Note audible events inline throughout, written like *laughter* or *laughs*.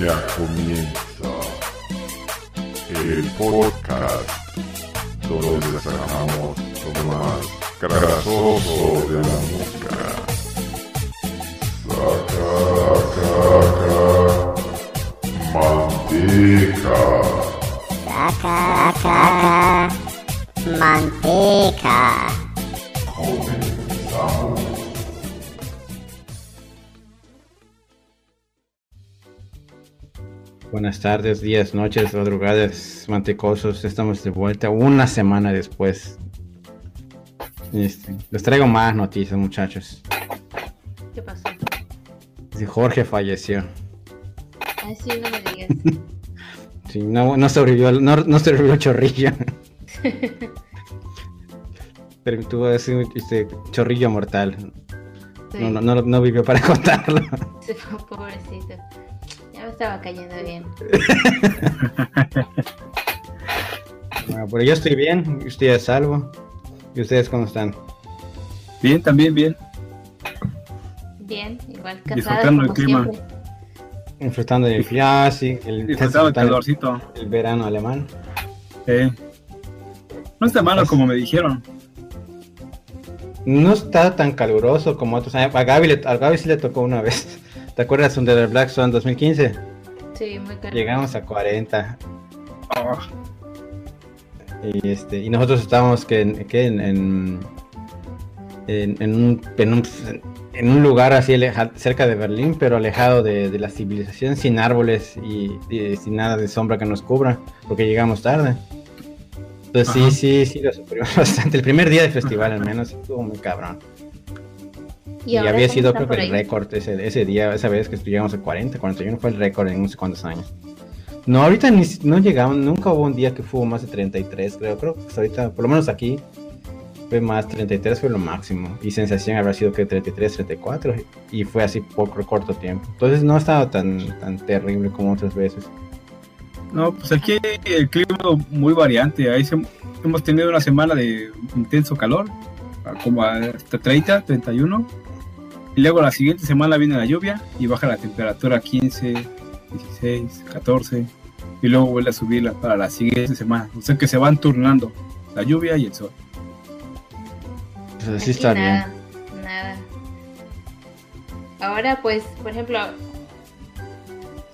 Ya comienza el podcast donde sacamos lo más grasoso de la música. Saca, saca, manteca. Saca, saca, manteca. Buenas tardes, días, noches, madrugadas, mantecosos. Estamos de vuelta una semana después. Este, les traigo más noticias, muchachos. ¿Qué pasó? Jorge falleció. Ay, sí, no me digas. *laughs* Sí, no, no sobrevivió, no, no sobrevivió chorrillo. *laughs* Pero tuvo ese este, chorrillo mortal. Sí, No, no, no, no vivió para *laughs* contarlo. se fue pobrecito. Me estaba cayendo bien. *laughs* Ah, pero yo estoy bien, estoy a salvo. ¿Y ustedes cómo están? Bien, también bien. Bien, igual cansada Disfrutando el como clima. siempre. Disfrutando del ya, sí, el, Disfrutando el calorcito. el verano alemán. Eh. No está malo como me dijeron. No está tan caluroso como otros años. A Gaby, le- a Gaby sí le tocó una vez. ¿Te acuerdas de The Black Swan 2015? Sí, muy caro. Llegamos a 40. Oh, Y, este, y nosotros estábamos que, en- que en, en, en- en un, en, un, en un lugar así aleja- cerca de Berlín, pero alejado de, de la civilización, sin árboles y, y sin nada de sombra que nos cubra, porque llegamos tarde. Entonces sí, Ajá. sí, sí, lo sufrimos *laughs* bastante. El primer día del festival al menos estuvo muy cabrón. Y, ahora había sido creo que el récord ese, ese día, esa vez que llegamos a 40, 41 fue el récord en no sé cuántos años. No, ahorita ni, no llegamos, nunca hubo un día que fue más de 33, creo, creo que hasta ahorita, por lo menos aquí, fue más, 33 fue lo máximo. Y sensación habrá sido que 33, 34, y fue así por corto tiempo. Entonces no estaba tan, tan terrible como otras veces. No, pues aquí el clima muy variante. Ahí se- hemos tenido una semana de intenso calor, como hasta 30, 31. Y luego la siguiente semana viene la lluvia y baja la temperatura a 15, 16, 14. Y luego vuelve a subir la- para la siguiente semana. O sea que se van turnando la lluvia y el sol. Pues así Aquí está bien. nada, nada. Ahora, pues, por ejemplo,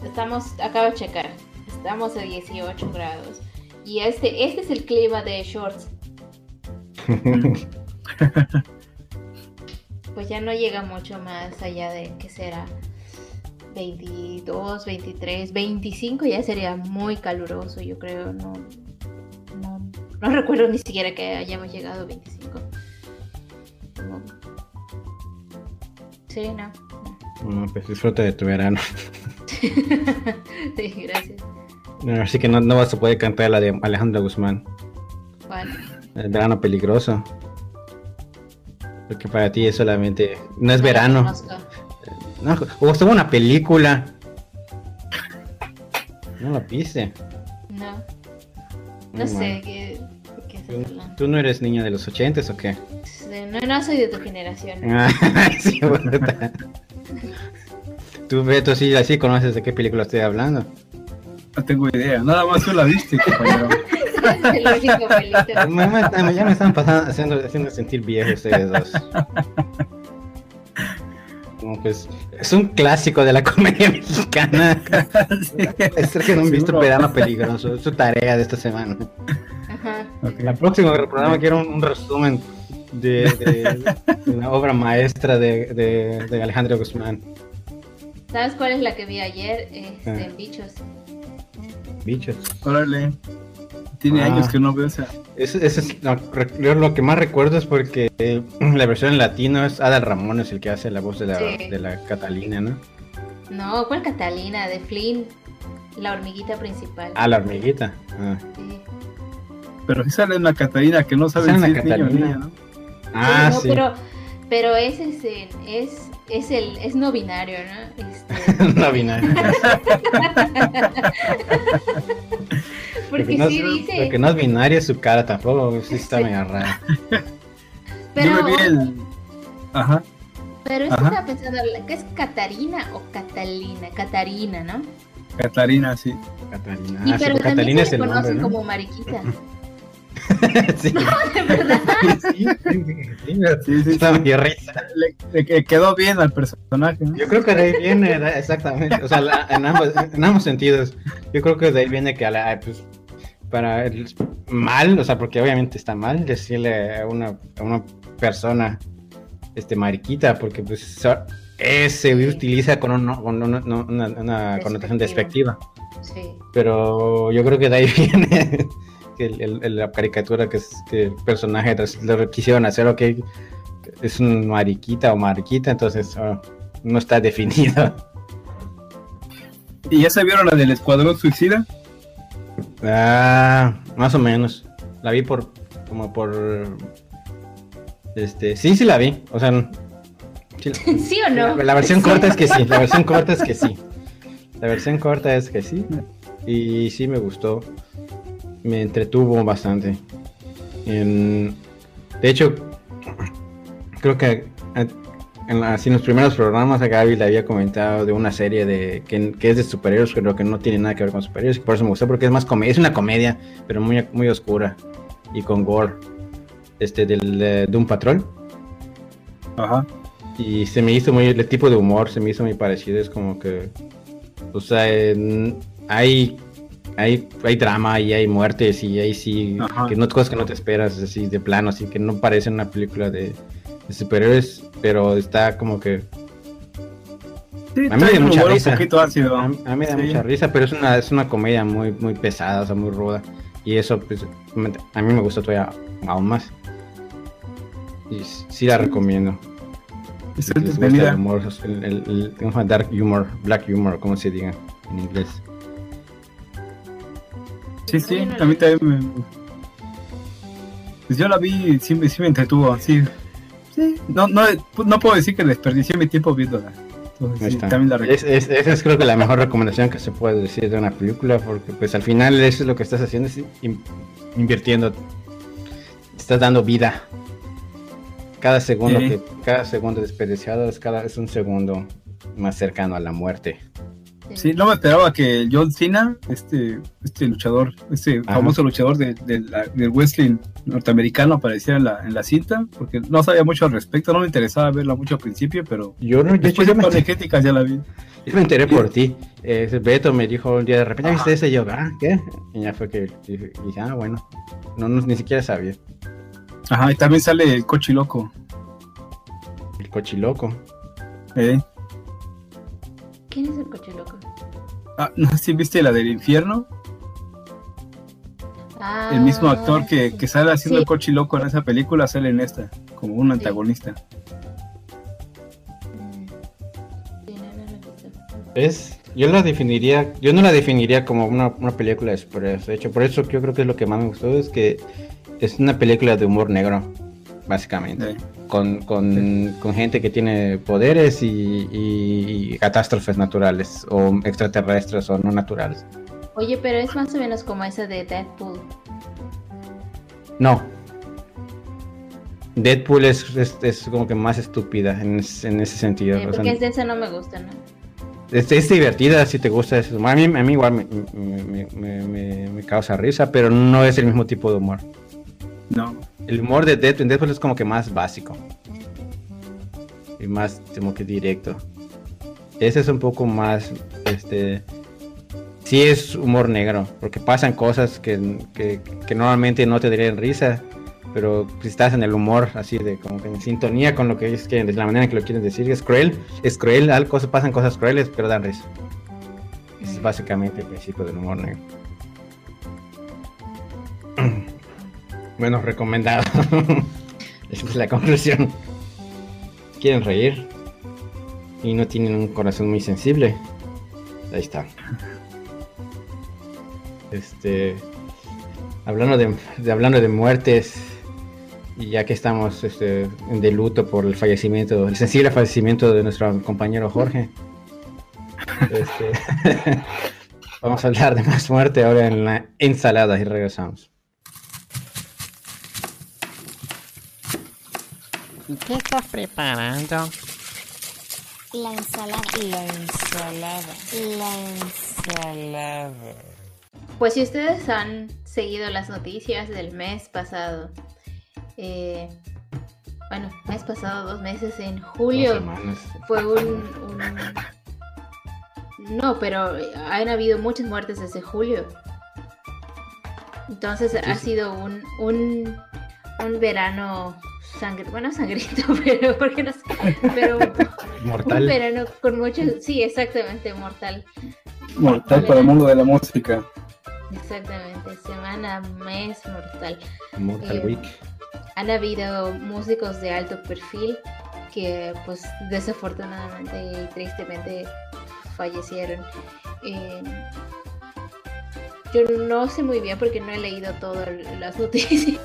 estamos, acabo de checar, estamos a 18 grados. Y este, este es el clima de shorts. *laughs* *laughs* Pues ya no llega mucho más allá de que será 22, 23, 25, ya sería muy caluroso, yo creo. No, no, no recuerdo ni siquiera que hayamos llegado a 25. Como- Sí, no. no. No, pues disfruta de tu verano. *laughs* sí, gracias. No, Así que no, no vas a poder cantar la de Alejandro Guzmán. Bueno, El verano peligroso. Porque para ti es solamente. No es no verano. conozco. No, o estuvo una película. No la viste. No, Muy no sé qué, ¿Tú, no eres niña de los ochentas o qué? No, no soy de tu generación. *laughs* Ah, sí, verdad. Tú, Beto, sí, así conoces de qué película estoy hablando. No tengo idea. Nada más tú la viste, compañero. *laughs* el único pelito. Ya me, ya me están pasando, haciendo, haciendo sentir viejo ustedes dos. Como pues, es un clásico de la comedia mexicana. Es que no han visto. Verano Peligroso. Es su tarea de esta semana. Ajá. La próxima programa quiero un, un resumen de, de- de una obra maestra de, de, de Alejandro Guzmán. ¿Sabes cuál es la que vi ayer? Este, Ah. en Bichos. Bichos. Órale. Tiene Ah. años que no veo esa. Eso, es lo, yo lo que más recuerdo es porque eh, *clears throat* la versión en latino es Adal Ramón es el que hace la voz de la, Sí. de la Catalina, ¿no? No, ¿cuál Catalina? De Flynn, la hormiguita principal. Ah, la hormiguita. Ah, Sí. Pero sí sale una Catarina que no sabe si es niño o Catalina. niña, ¿no? Ah, no, sí. pero, pero ese es, el- es, es el es no binario, ¿no? *laughs* Este, no binario. *laughs* *laughs* porque no, sí es- dice. porque no es binario es su cara tampoco, sí está Sí. medio rara. Pero, Yo me vi el. Ajá. pero es que Ajá. estaba pensando, ¿qué es Catarina o Catalina? Catarina, ¿no? Catarina, sí. Catalina. Y Ah, sí, pero también Catalina se es le el nombre, conocen ¿no? como mariquita. *laughs* sí. *laughs* De verdad. Sí, sí, sí, Sí, sí, está sí. medio risa. Le, quedó bien al personaje. ¿no? Yo creo que de ahí viene, exactamente, o sea, la- en, ambos, en ambos sentidos. Yo creo que de ahí viene que a la, pues, para el mal, o sea, porque obviamente está mal decirle a una, a una persona este mariquita, porque pues so- se utiliza con, un- con una, una- una connotación despectiva. Sí. Pero yo creo que de ahí *laughs* viene que el- el- el- la caricatura que, es, que el personaje lo quisieron hacer, ok, es un mariquita o mariquita, entonces ah, no está definido. ¿Y ya se vieron la del Escuadrón Suicida? Ah, más o menos. La vi por, como por, este, sí, sí la vi, o sea, sí, *laughs* ¿Sí o no? La, la versión corta es que sí, la versión *laughs* corta es que sí. La versión corta es que sí. Y sí me gustó. Me entretuvo bastante. En- de hecho, creo que eh, en, así en los primeros programas a Gaby le había comentado de una serie de que, que es de superhéroes, pero que no tiene nada que ver con superhéroes. y Por eso me gustó, porque es más comedia. Es una comedia, pero muy, muy oscura. Y con gore. Este, del eh, Doom Patrol. Ajá. Y se me hizo muy, el tipo de humor se me hizo muy parecido, es como que, o sea, en- hay, hay, hay drama y hay muertes y hay sí, Ajá. que no cosas que no te esperas, así de plano, así que no parece una película de, de superhéroes, pero está como que, Sí, A mí me un mucha humor risa. un poquito ácido. a, a mí me da Sí. mucha risa, pero es una, es una comedia muy, muy pesada, o sea, muy ruda, y eso, pues, a mí me gustó todavía aún más. Y sí la recomiendo. Es Les gusta el humor, el, el- dark humor, black humor, como se diga en inglés. Sí, sí, no la también, me... Pues yo la vi, sí, me- sí me entretuvo, sí. Sí, no, no, no puedo decir que desperdicié mi tiempo viéndola. Entonces, sí, está. también la Es, recomiendo. es- esa es creo que la mejor recomendación que se puede decir de una película, porque pues al final eso es lo que estás haciendo, es in- invirtiendo, estás dando vida. Cada segundo Sí. que, cada segundo desperdiciado es cada es un segundo más cercano a la muerte. Sí, no me esperaba que John Cena, este, este luchador, este Ajá. famoso luchador de, de la- del wrestling norteamericano apareciera en la, en la cinta, porque no sabía mucho al respecto, no me interesaba verla mucho al principio, pero Yo no, de hecho, después yo de me, un par de críticas ya la vi. yo me enteré por ti. Eh, Beto me dijo un día de repente, ¿viste ese? Y yo, ah, ¿qué? Y ya fue que dije, ah, bueno. No, no, ni siquiera sabía. Ajá, y también sale el cochiloco. El cochiloco. ¿eh? ¿Quién es el coche loco? Ah, no sé si viste la del infierno, Ah, el mismo actor que, que sale haciendo Sí. el cochiloco en esa película sale en esta, como un antagonista. Mm. Sí, no, no, no, no. Es, yo la definiría, yo no la definiría como una, una película de superhéroes. De hecho, por eso yo creo que es lo que más me gustó, es que es una película de humor negro, básicamente. Con, con, con gente que tiene poderes y, y- y catástrofes naturales, o extraterrestres o no naturales. Oye, pero es más o menos como esa de Deadpool. No. Deadpool es, es, es como que más estúpida en, es- en ese sentido. O sea, porque es de esa no me gusta, ¿no? Es, es divertida si te gusta eso. A mí, a mí igual me, me- me- me- me- me causa risa, pero no es el mismo tipo de humor. no, El humor de Deadpool, Deadpool es como que más básico. Y más como que directo. Ese es un poco más, este... Sí es humor negro, porque pasan cosas que, que- que normalmente no te darían risa, pero si estás en el humor, así de como que en sintonía con lo que ellos quieren, de la manera en que lo quieren decir, es cruel, es cruel, cosas, pasan cosas crueles, pero dan risa. Ese es Mm. básicamente el principio del humor negro. *clears throat* Bueno, recomendado. *laughs* Esa es la conclusión. ¿Quieren reír? Y no tienen un corazón muy sensible. Ahí está. Este. Hablando de, de- hablando de muertes. Y ya que estamos este, de luto por el fallecimiento, el sensible fallecimiento de nuestro compañero Jorge. este, *laughs* vamos a hablar de más muerte ahora en la ensalada y regresamos. ¿Y qué estás preparando? La ensalada. La ensalada. La ensalada. Pues si ustedes han seguido las noticias del mes pasado, eh, bueno, mes pasado, dos meses, en julio fue un, un- No, pero han habido muchas muertes desde julio. Entonces ha sí. sido un, un, un verano sangre, bueno, sangrito, *laughs* pero porque no sé, pero *laughs* un Mortal. verano con mucho, sí, exactamente, mortal. Mortal para el mundo de la música. Exactamente, semana, mes mortal. Mortal Eh, Week. Han habido músicos de alto perfil que pues desafortunadamente y tristemente fallecieron. Eh, yo no sé muy bien porque no he leído todas las *laughs* noticias,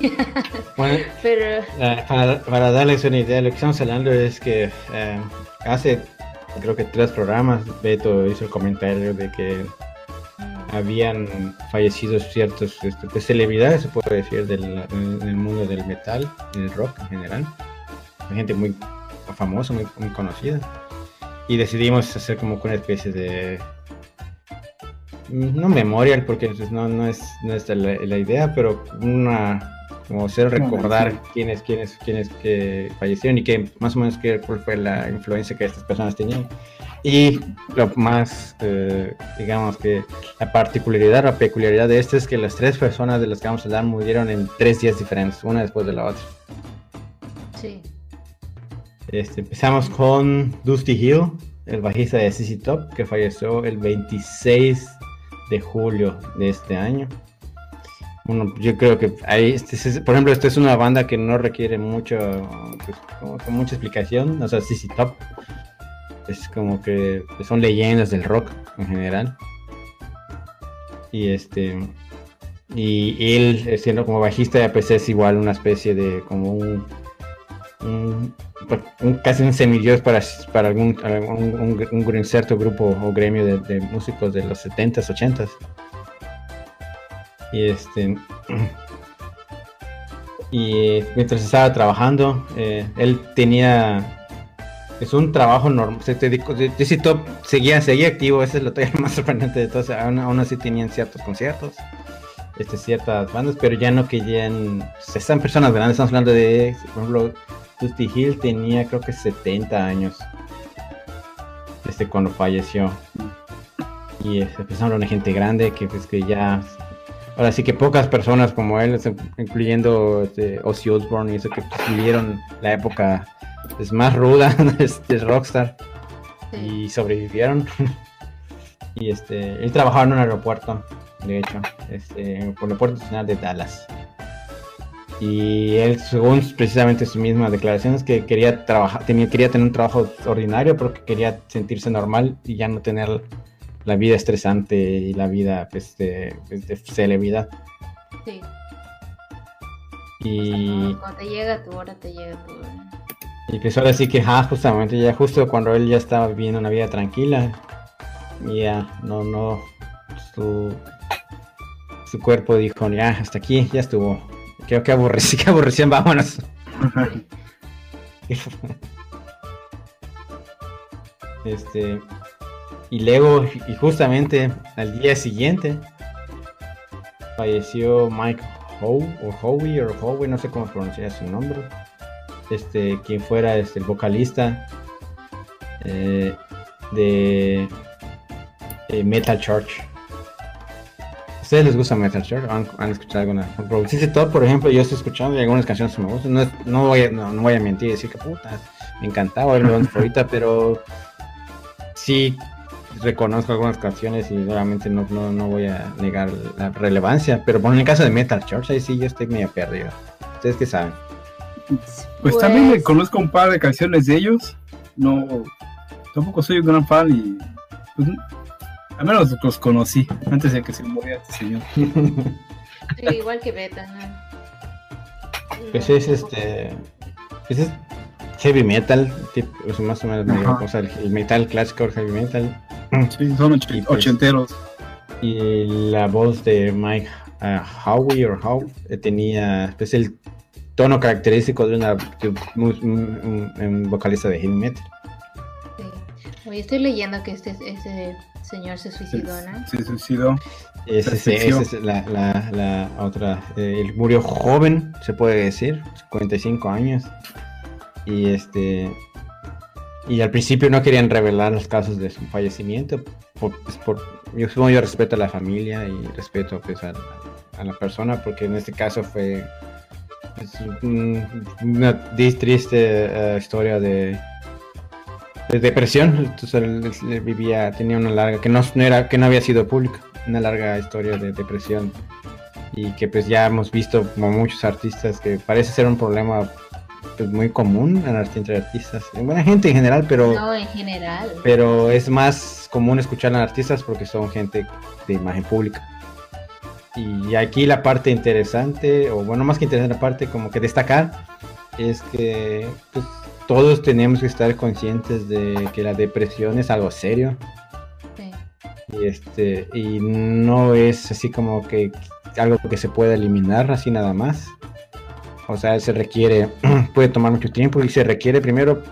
Bueno, pero eh, para, para darles una idea, lo que estamos hablando es que eh, hace creo que tres programas Beto hizo el comentario de que habían fallecido ciertos este, pues, celebridades, se puede decir, del, en el mundo del metal del rock en general. Gente muy famosa, muy, muy conocida. Y decidimos hacer como que una especie de... No memorial, porque pues, no, no es, no es la, la idea, pero una... Como hacer recordar sí. quiénes, quiénes, quiénes que fallecieron y que más o menos qué, cuál fue la influencia que estas personas tenían. Y lo más, eh, digamos que la particularidad, la peculiaridad de esto es que las tres personas de las que vamos a hablar murieron en tres días diferentes, una después de la otra. sí. Este, empezamos con Dusty Hill, el bajista de CC Top, que falleció el 26 de julio de este año. Bueno, yo creo que ahí, este es- por ejemplo, esta es una banda que no requiere mucho, pues, como mucha explicación. O sea, CC Top es como que son leyendas del rock en general. Y este, y él, eh, siendo como bajista, pues es igual una especie de como un, un, pues, un- casi un semidios para, para algún, un, un, cierto grupo o gremio de, músicos de los 70s, 80s. Y este. *clears throat* Y mientras estaba trabajando, eh, él tenía. Es un trabajo normal. Se Jesse Top seguía, seguía activo, esa es lo todavía *laughs* más sorprendente de sea, aún, aún así tenían ciertos conciertos, este, ciertas bandas, pero ya no querían. pues, están personas grandes, estamos hablando de. Por ejemplo, Dusty Hill tenía creo que 70 años. Desde cuando falleció. Y este, pues de gente grande que pues que ya ahora sí que pocas personas como él, incluyendo este, Ozzy Osbourne y eso que vivieron la época pues, más ruda *laughs* de, de Rockstar sí. y sobrevivieron. *laughs* y este, él trabajaba en un aeropuerto, de hecho, este, por el aeropuerto nacional de Dallas. Y él, según precisamente sus mismas declaraciones, que quería trabajar, tenía, quería tener un trabajo ordinario porque quería sentirse normal y ya no tener la vida estresante y la vida pues, de, pues, de celebridad. sí. Y, Cuando te llega tu hora, te llega tu hora. y pues ahora sí que, ah, justamente, ya justo cuando él ya estaba viviendo una vida tranquila, ya, no, no, su, su cuerpo dijo, ya, hasta aquí, ya estuvo. Creo que aborrecí, *laughs* que aborrecían, vámonos. *laughs* Este, y luego, y justamente al día siguiente, falleció Mike Howe, o Howie, o Howe, no sé cómo pronunciar su nombre. Este, quien fuera este, el vocalista eh, de Metal Church. ¿A ustedes les gusta Metal Church? ¿Han, escuchado alguna? Por Top, por ejemplo, yo estoy escuchando y algunas canciones me gustan. No, no, voy, a, mentir y decir que puta, me encantaba el mi favorita, pero sí reconozco algunas canciones y realmente no, no, no voy a negar la relevancia. Pero bueno, en el caso de Metal Church, ahí sí yo estoy medio perdido. ¿Ustedes qué saben? Pues también me conozco un par de canciones de ellos. No, tampoco soy un gran fan y pues, al menos los conocí antes de que se muriera este señor. *laughs* Sí, igual que Beta, ¿no? Pues es este. Pues es heavy metal, tipo, sea, más o menos, medio, Ajá. o sea, el, el metal clásico, el heavy metal. Sí, son och- Y pues- ochenteros. Y la voz de Mike ah, Howie o Howe eh, tenía pues, el tono característico de una de un, un- un- un vocalista de heavy metal. Sí. Hoy estoy leyendo que este, ese señor se suicidó, ¿no? Se suicidó. Esa es, la, la- la otra. eh, él murió joven, se puede decir, 55 años. Y este. Y al principio no querían revelar los casos de su fallecimiento. Por, pues, yo supongo yo respeto a la familia y respeto pues, a, la persona, porque en este caso fue pues, un- una triste eh, historia de, de depresión. Entonces él, vivía, tenía una larga, que no, no era, que no había sido pública, una larga historia de depresión. Y que pues ya hemos visto como muchos artistas que parece ser un problema pues, muy común en entre artistas, en buena gente en general, pero No, en general. pero es más común escuchar a artistas porque son gente de imagen pública. Y aquí la parte interesante, o bueno, más que interesante, la parte como que destacar, es que pues, todos tenemos que estar conscientes de que la depresión es algo serio Sí. y, este, y no es así como que algo que se pueda eliminar así nada más. O sea, se requiere, *clears throat* puede tomar mucho tiempo y se requiere primero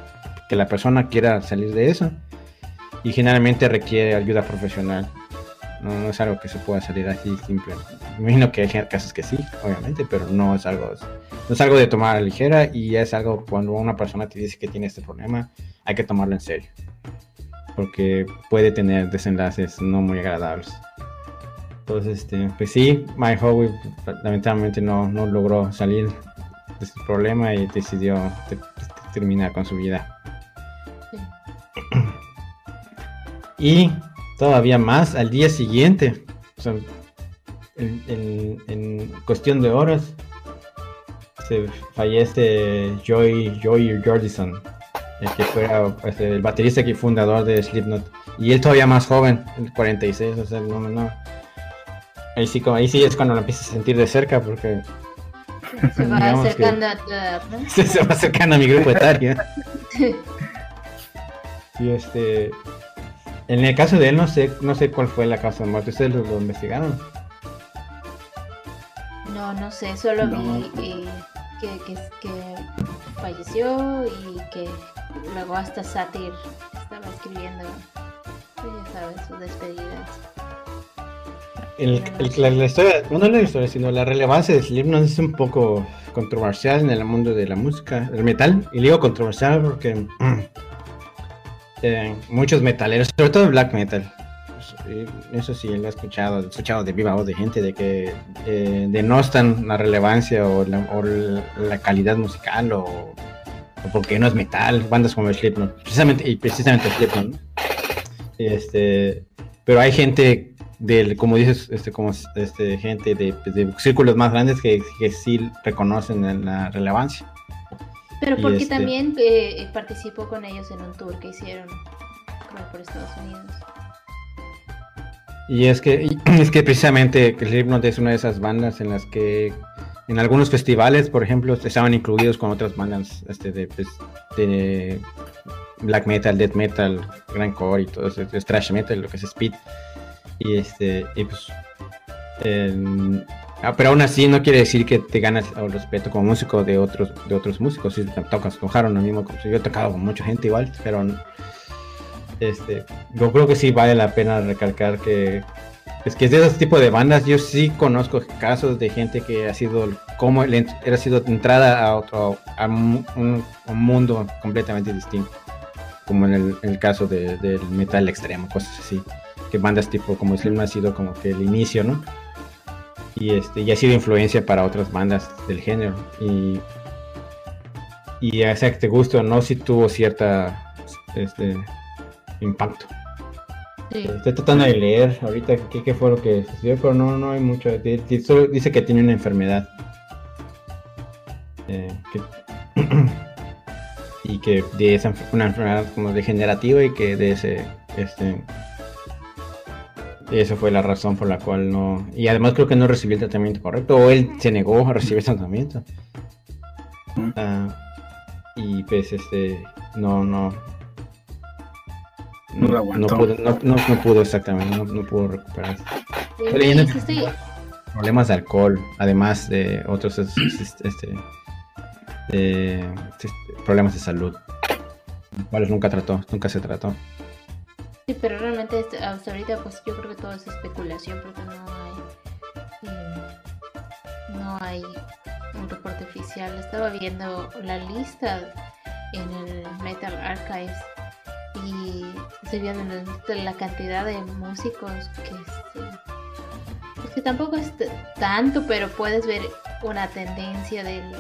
que la persona quiera salir de eso y generalmente requiere ayuda profesional. No, no es algo que se pueda salir así simple. Imagino que hay casos que sí, obviamente, pero no es algo, no es algo de tomar a la ligera y es algo cuando una persona te dice que tiene este problema, hay que tomarlo en serio. Porque puede tener desenlaces no muy agradables. Entonces, este, pues sí, Mike Howe lamentablemente no, no logró salir problema y decidió te- te- terminar con su vida. Sí. Y todavía más, al día siguiente, o sea, en, en- en cuestión de horas, se fallece Joy, Joy Jordison, el que fuera pues, el baterista y fundador de Slipknot. Y él todavía más joven, el 46, o sea, no, no. Ahí sí, ahí sí es cuando lo empiezas a sentir de cerca porque *laughs* Se va que- acercando a tu edad, ¿no? se, *laughs* se va acercando a mi grupo etario. *laughs* Y este, en el caso de él no sé, no sé cuál fue la causa de muerte. ¿Ustedes lo, lo investigaron? No, no sé, solo No. vi eh, que, que, que falleció y que luego hasta Satir estaba escribiendo, pues ya sabes, sus despedidas. El- el- la, historia, bueno, no la historia, sino la relevancia de Slipknot es un poco controversial en el mundo de la música, del metal. Y digo controversial porque *clears throat* eh, muchos metaleros, sobre todo black metal, eso sí lo he escuchado, he escuchado de viva voz de gente de que eh, denostan la relevancia o la, calidad musical o, porque no es metal, bandas como Slipknot, precisamente, y precisamente Slipknot, ¿no? Este, pero hay gente del, como dices, este, como este, gente de, de círculos más grandes que, que sí reconocen la relevancia. Pero porque este- también eh, participó con ellos en un tour que hicieron, creo, por Estados Unidos. Y es que, y *clears throat* es que precisamente Slipknot es una de esas bandas en las que en algunos festivales, por ejemplo, estaban incluidos con otras bandas este, de, pues, de black metal, death metal, grindcore y todo eso, es thrash metal, lo que es speed. Y este, y pues, ah, pero aún así no quiere decir que te ganas el respeto como músico de otros, de otros músicos. Si tocas con Haron, lo mismo, yo he tocado con mucha gente igual, pero este, yo creo que sí vale la pena recalcar que es que es de ese tipo de bandas. Yo sí conozco casos de gente que ha sido como le era sido entrada a otro a un, un- un mundo completamente distinto, como en el, caso de- del metal extremo, cosas así. Bandas tipo como Slim ha sido como que el inicio, ¿no? Y este y ha sido influencia para otras bandas del género y y ya sea que te guste o no, sí tuvo cierta este impacto. Sí. Estoy tratando de leer ahorita qué, qué fue lo que sucedió, pero no, no hay mucho. Solo dice que tiene una enfermedad. Eh, que- *clears throat* y que de esa una enfermedad como degenerativa y que de ese este eso fue la razón por la cual no y además creo que no recibió el tratamiento correcto o él se negó a recibir el tratamiento Mm. Ah, y pues este no no No lo no, aguantó. pudo, no, no- no pudo exactamente, no, no pudo recuperarse. Sí, leyendo- sí, estoy- Problemas de alcohol, además de otros es- es- este, de- este, problemas de salud, los cuales nunca trató, nunca se trató. Sí, pero realmente este- hasta ahorita pues yo creo que todo es especulación porque no hay eh, no hay un reporte oficial. Estaba viendo la lista en el Metal Archives y estoy viendo la cantidad de músicos que este, pues que tampoco es tanto, pero puedes ver una tendencia del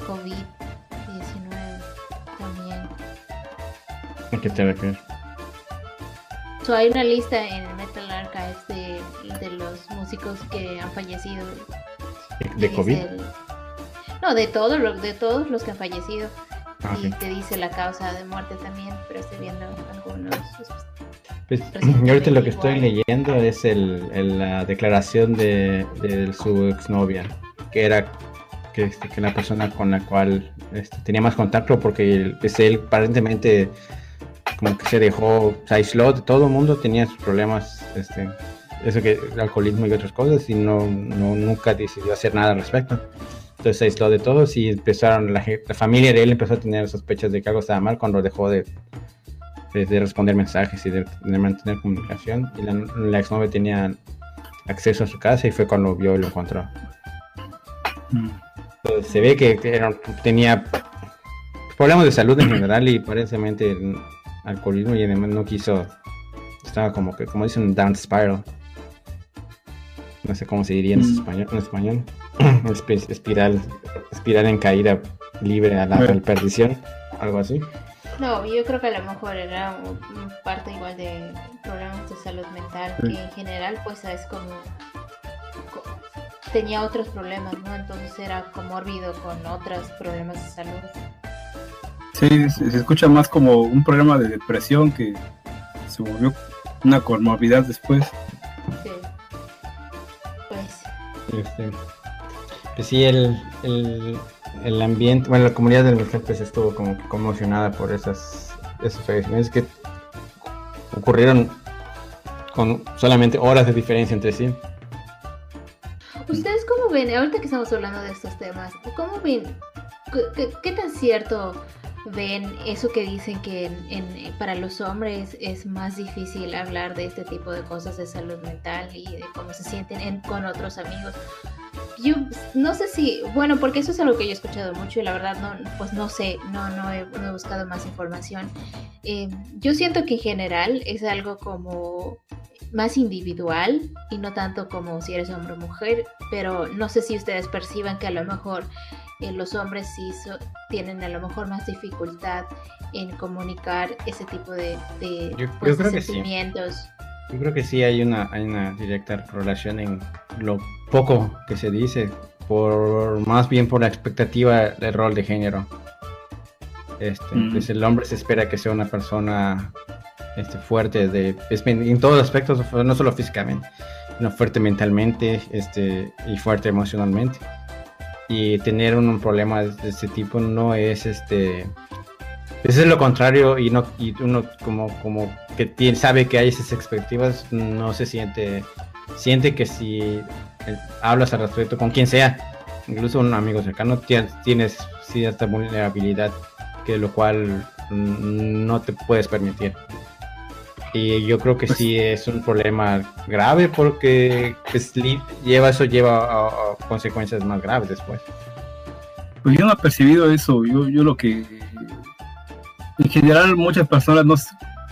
COVID-19 también. ¿A qué te refieres? So, hay una lista en el Metal Archives de, de los músicos que han fallecido. ¿De, COVID? el- no, de, todo de todos los que han fallecido. Ah, y te dice la causa de muerte también, pero estoy viendo algunos. Pues, *clears throat* y ahorita lo que estoy leyendo es el, el- la declaración de, de su exnovia, que era que, este, que la persona con la cual este, tenía más contacto, porque pues, él aparentemente como que se dejó, se aisló de todo el mundo, tenía sus problemas, este, eso que el alcoholismo y otras cosas, y no, no nunca decidió hacer nada al respecto. Entonces se aisló de todos y empezaron, la, familia de él empezó a tener sospechas de que algo estaba mal cuando dejó de, de, de responder mensajes y de, de mantener comunicación. Y la, la exnovia tenía acceso a su casa y fue cuando vio y lo encontró. Mm. Entonces, se ve que, que era- tenía problemas de salud en general y aparentemente el alcoholismo y además no quiso, estaba como que, como dicen, down spiral. No sé cómo se diría en Mm. español. En español. *clears throat* Espi- espiral, espiral en caída libre a la, perdición, algo así. No, yo creo que a lo mejor era un- un parte igual de problemas de salud mental, Sí. que en general pues es como... co- tenía otros problemas, ¿no? Entonces era comórbido con otros problemas de salud. Sí, se, se escucha más como un problema de depresión que se volvió una comorbilidad después. Sí. Pues Este, pues sí, el, el, el ambiente, bueno, la comunidad del Merced pues estuvo como que conmocionada por esas, esos fallecimientos que ocurrieron con solamente horas de diferencia entre sí. ¿Ustedes cómo ven, ahorita que estamos hablando de estos temas, cómo ven, qué, qué- qué tan cierto ven eso que dicen que en- en- para los hombres es más difícil hablar de este tipo de cosas de salud mental y de cómo se sienten en- con otros amigos? Yo no sé si, bueno, porque eso es algo que yo he escuchado mucho y la verdad no, pues no sé, no, no, he, no he buscado más información. Eh, yo siento que en general es algo como más individual y no tanto como si eres hombre o mujer, pero no sé si ustedes perciban que a lo mejor eh, los hombres sí so- tienen a lo mejor más dificultad en comunicar ese tipo de, de, Yo- yo pues, de que sí. sentimientos. Yo creo que sí hay una, hay una directa relación en lo poco que se dice, por más bien por la expectativa del rol de género. Este, Mm. pues el hombre se espera que sea una persona este, fuerte de, en todos los aspectos, no solo físicamente, sino fuerte mentalmente este, y fuerte emocionalmente. Y tener un, problema de, este tipo no es este es lo contrario y no y uno como como que tiene, sabe que hay esas expectativas no se siente siente que si eh, hablas al respecto con quien sea incluso un amigo cercano tienes, tienes cierta vulnerabilidad que lo cual mm, no te puedes permitir y yo creo que sí es un problema grave porque pues, lleva eso lleva a, consecuencias más graves después Pues yo no he percibido eso. Yo, yo lo que. En general, muchas personas no.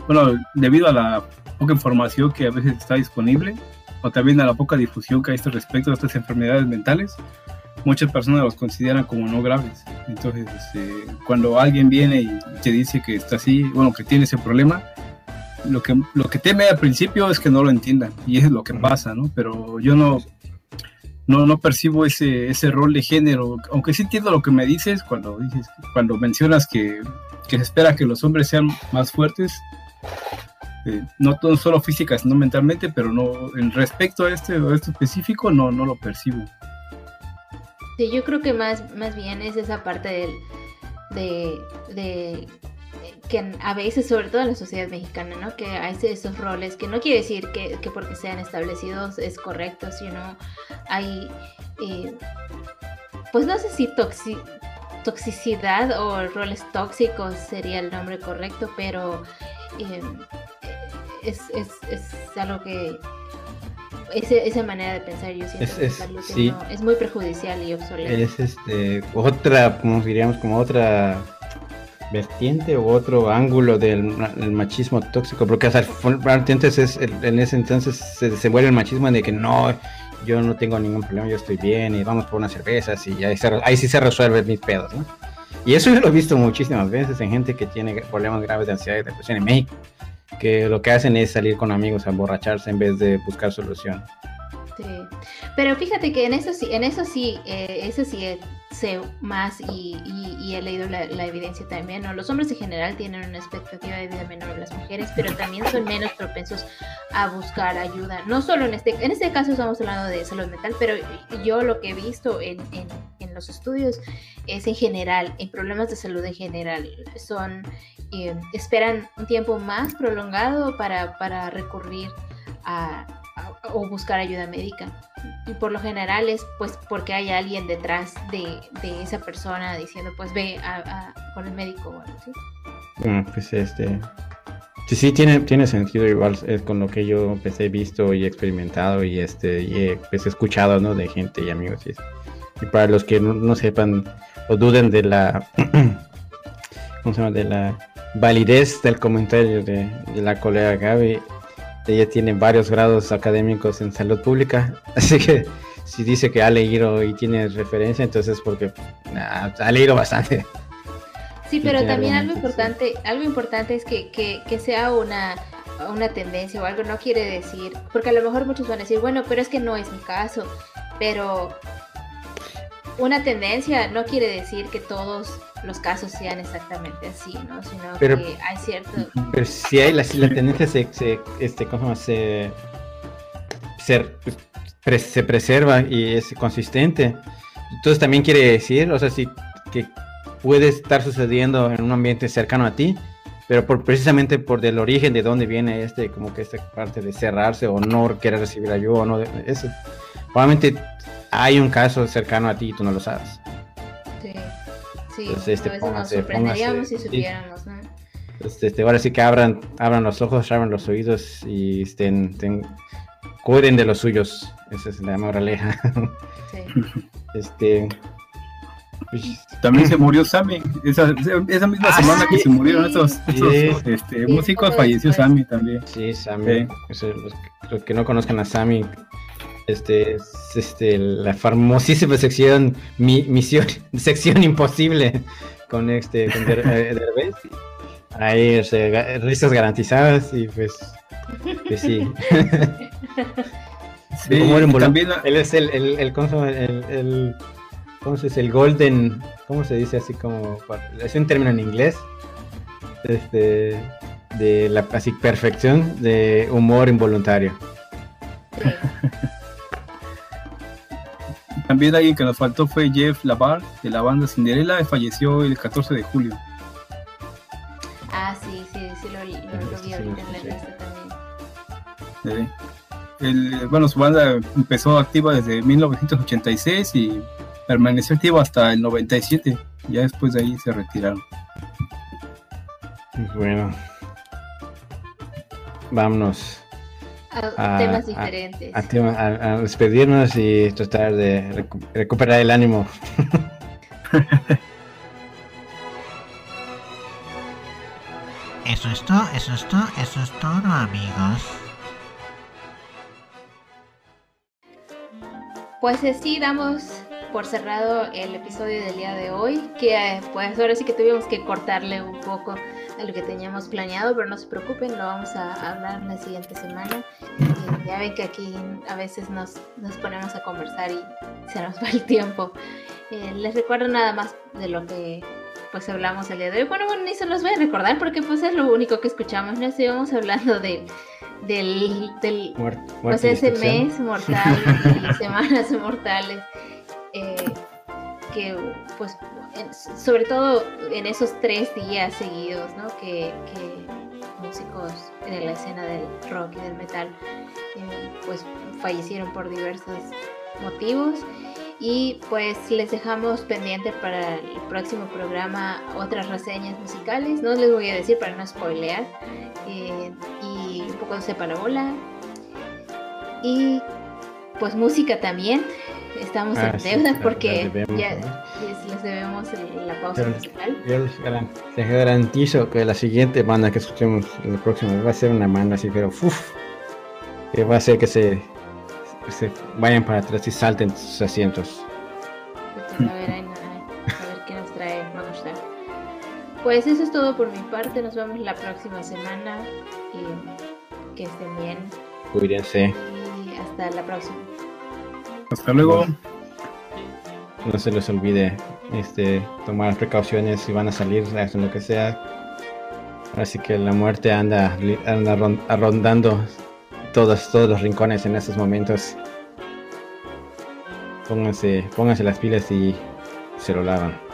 Bueno, debido a la poca información que a veces está disponible, o también a la poca difusión que hay este respecto a estas enfermedades mentales, muchas personas los consideran como no graves. Entonces, este, cuando alguien viene y te dice que está así, bueno, que tiene ese problema, lo que, lo que teme al principio es que no lo entiendan, y eso es lo que pasa, ¿no? Pero yo no, no, no percibo ese, ese rol de género, aunque sí entiendo lo que me dices cuando dices, cuando mencionas que, que se espera que los hombres sean más fuertes, eh, no todo solo física, sino mentalmente, pero no, en respecto a este, a esto específico, no, no lo percibo. Sí, yo creo que más, más bien es esa parte del, de, de que a veces, sobre todo en la sociedad mexicana, ¿no? Que hay esos roles, que no quiere decir que, que porque sean establecidos es correcto, sino hay, eh, pues no sé si toxi- toxicidad o roles tóxicos sería el nombre correcto, pero eh, es, es, es algo que ese- esa manera de pensar yo siento Es- que es- sí. no- es muy perjudicial y obsoleta. Es este otra, como diríamos, como otra vertiente o otro ángulo del, ma- del machismo tóxico, porque hasta antes es en ese entonces se desenvuelve el machismo de que no, yo no tengo ningún problema, yo estoy bien y vamos por unas cervezas y ahí, se ahí sí se resuelven mis pedos, ¿no? Y eso yo lo he visto muchísimas veces en gente que tiene problemas graves de ansiedad y depresión en México, que lo que hacen es salir con amigos a emborracharse en vez de buscar solución. Sí. Pero fíjate que en eso sí, en eso sí, eh, eso sí eh, sé más y, he leído la, evidencia también. ¿no? Los hombres en general tienen una expectativa de vida menor a las mujeres, pero también son menos propensos a buscar ayuda. No solo en este, en este caso estamos hablando de salud mental, pero yo lo que he visto en, en- los estudios es en general, en problemas de salud en general, son eh, esperan un tiempo más prolongado para, para recurrir a- o buscar ayuda médica. Y por lo general es pues porque hay alguien detrás de, de esa persona diciendo pues ve a, a- con el médico o algo así. Bueno, pues este. Sí, sí, tiene, tiene sentido igual es con lo que yo pues, he visto y experimentado y este y he pues, escuchado ¿no? de gente y amigos. Y, para los que no, no sepan o duden de la *clears throat* ¿cómo se de la validez del comentario de, de la colega Gaby, ella tiene varios grados académicos en salud pública, *laughs* así que si dice que ha leído y tiene referencia, entonces porque nah, ha leído bastante. Sí, pero también algo importante, algo importante es que, que, que sea una, una tendencia o algo, no quiere decir, porque a lo mejor muchos van a decir, bueno, pero es que no es mi caso, pero una tendencia no quiere decir que todos los casos sean exactamente así, ¿no? Sino Pero- que hay cierto... Pero si hay la, si la tendencia se, se, este, ¿cómo se se, se, pre- se preserva y es consistente. Entonces también quiere decir, o sea, si que puede estar sucediendo en un ambiente cercano a ti, pero por precisamente por del origen de dónde viene este, como que esta parte de cerrarse o no querer recibir ayuda o no, eso. Probablemente hay un caso cercano a ti y tú no lo sabes. Sí, sí, Pues, este, a veces nos póngase- sorprenderíamos si póngase- supiéramos, ¿no? Este, este, ahora sí que abran, abran los ojos, abran los oídos y estén, estén- cuiden de los suyos. Esa es la moraleja. Sí. *laughs* Este. pues, También se murió Sammy. Esa, esa misma Ah, semana que se murieron Sí. este, Sí, músicos, falleció después. Sammy también. sí, Sammy. Los que no conozcan a Sammy, este es este, la famosísima sección mi, Misión, *laughs* sección imposible con este con Der- eh, *laughs* Derbez. Ahí, o sea, ga- risas garantizadas y pues, pues sí. *laughs* Sí, también Él es el, el, el. El, el- ¿cómo se dice? El golden, ¿cómo se dice así como? Es un término en inglés, este, de la así, perfección de humor involuntario. También alguien que nos faltó fue Jeff Lavar de la banda Cinderella, falleció el 14 de julio. Ah, sí, sí, sí, lo, lo, lo vi ahorita en la lista también. Eh, el- bueno, su banda empezó activa desde 1986 y permaneció activa hasta el 97. Ya después de ahí se retiraron. Bueno, vámonos A temas diferentes. a, tema- a- a despedirnos y tratar de recu- recuperar el ánimo. *laughs* Eso es todo, eso es todo, eso es todo, amigos. Pues así damos por cerrado el episodio del día de hoy, que eh, pues ahora sí que tuvimos que cortarle un poco a lo que teníamos planeado, pero no se preocupen, lo vamos a hablar la siguiente semana. Y ya ven que aquí a veces nos, nos ponemos a conversar y se nos *laughs* va el tiempo. Eh, les recuerdo nada más de lo que pues hablamos el día de hoy. Bueno, bueno, ni se los voy a recordar porque pues es lo único que escuchamos, no estuvimos hablando de, del, del, Muerte, pues muerte y ese mes mortal y *laughs* semanas mortales eh, que pues en- sobre todo en esos tres días seguidos ¿no? que, músicos de la escena del rock y del metal eh, pues fallecieron por diversos motivos y pues les dejamos pendiente para el próximo programa otras reseñas musicales no les voy a decir para no spoilear eh, y un tampoco sepa la bola. Y pues música también. Estamos Ah, en sí, deuda porque debemos, ya ¿no? les, les debemos el- la pausa musical. Yo les, garan- les garantizo que la siguiente banda que escuchemos la próxima va a ser una banda así, pero uff, que va a hacer que se, se vayan para atrás y salten sus asientos. Pues, a ver, ahí nada, a ver qué nos trae Magushtar. Pues eso es todo por mi parte. Nos vemos la próxima semana. Y que estén bien. Cuídense, Y hasta la próxima. Hasta luego. no se les olvide este, tomar precauciones si van a salir, hacen lo que sea. Así que la muerte anda, anda ron- rondando todos, todos los rincones en estos momentos. Pónganse, pónganse las pilas y se lo lavan.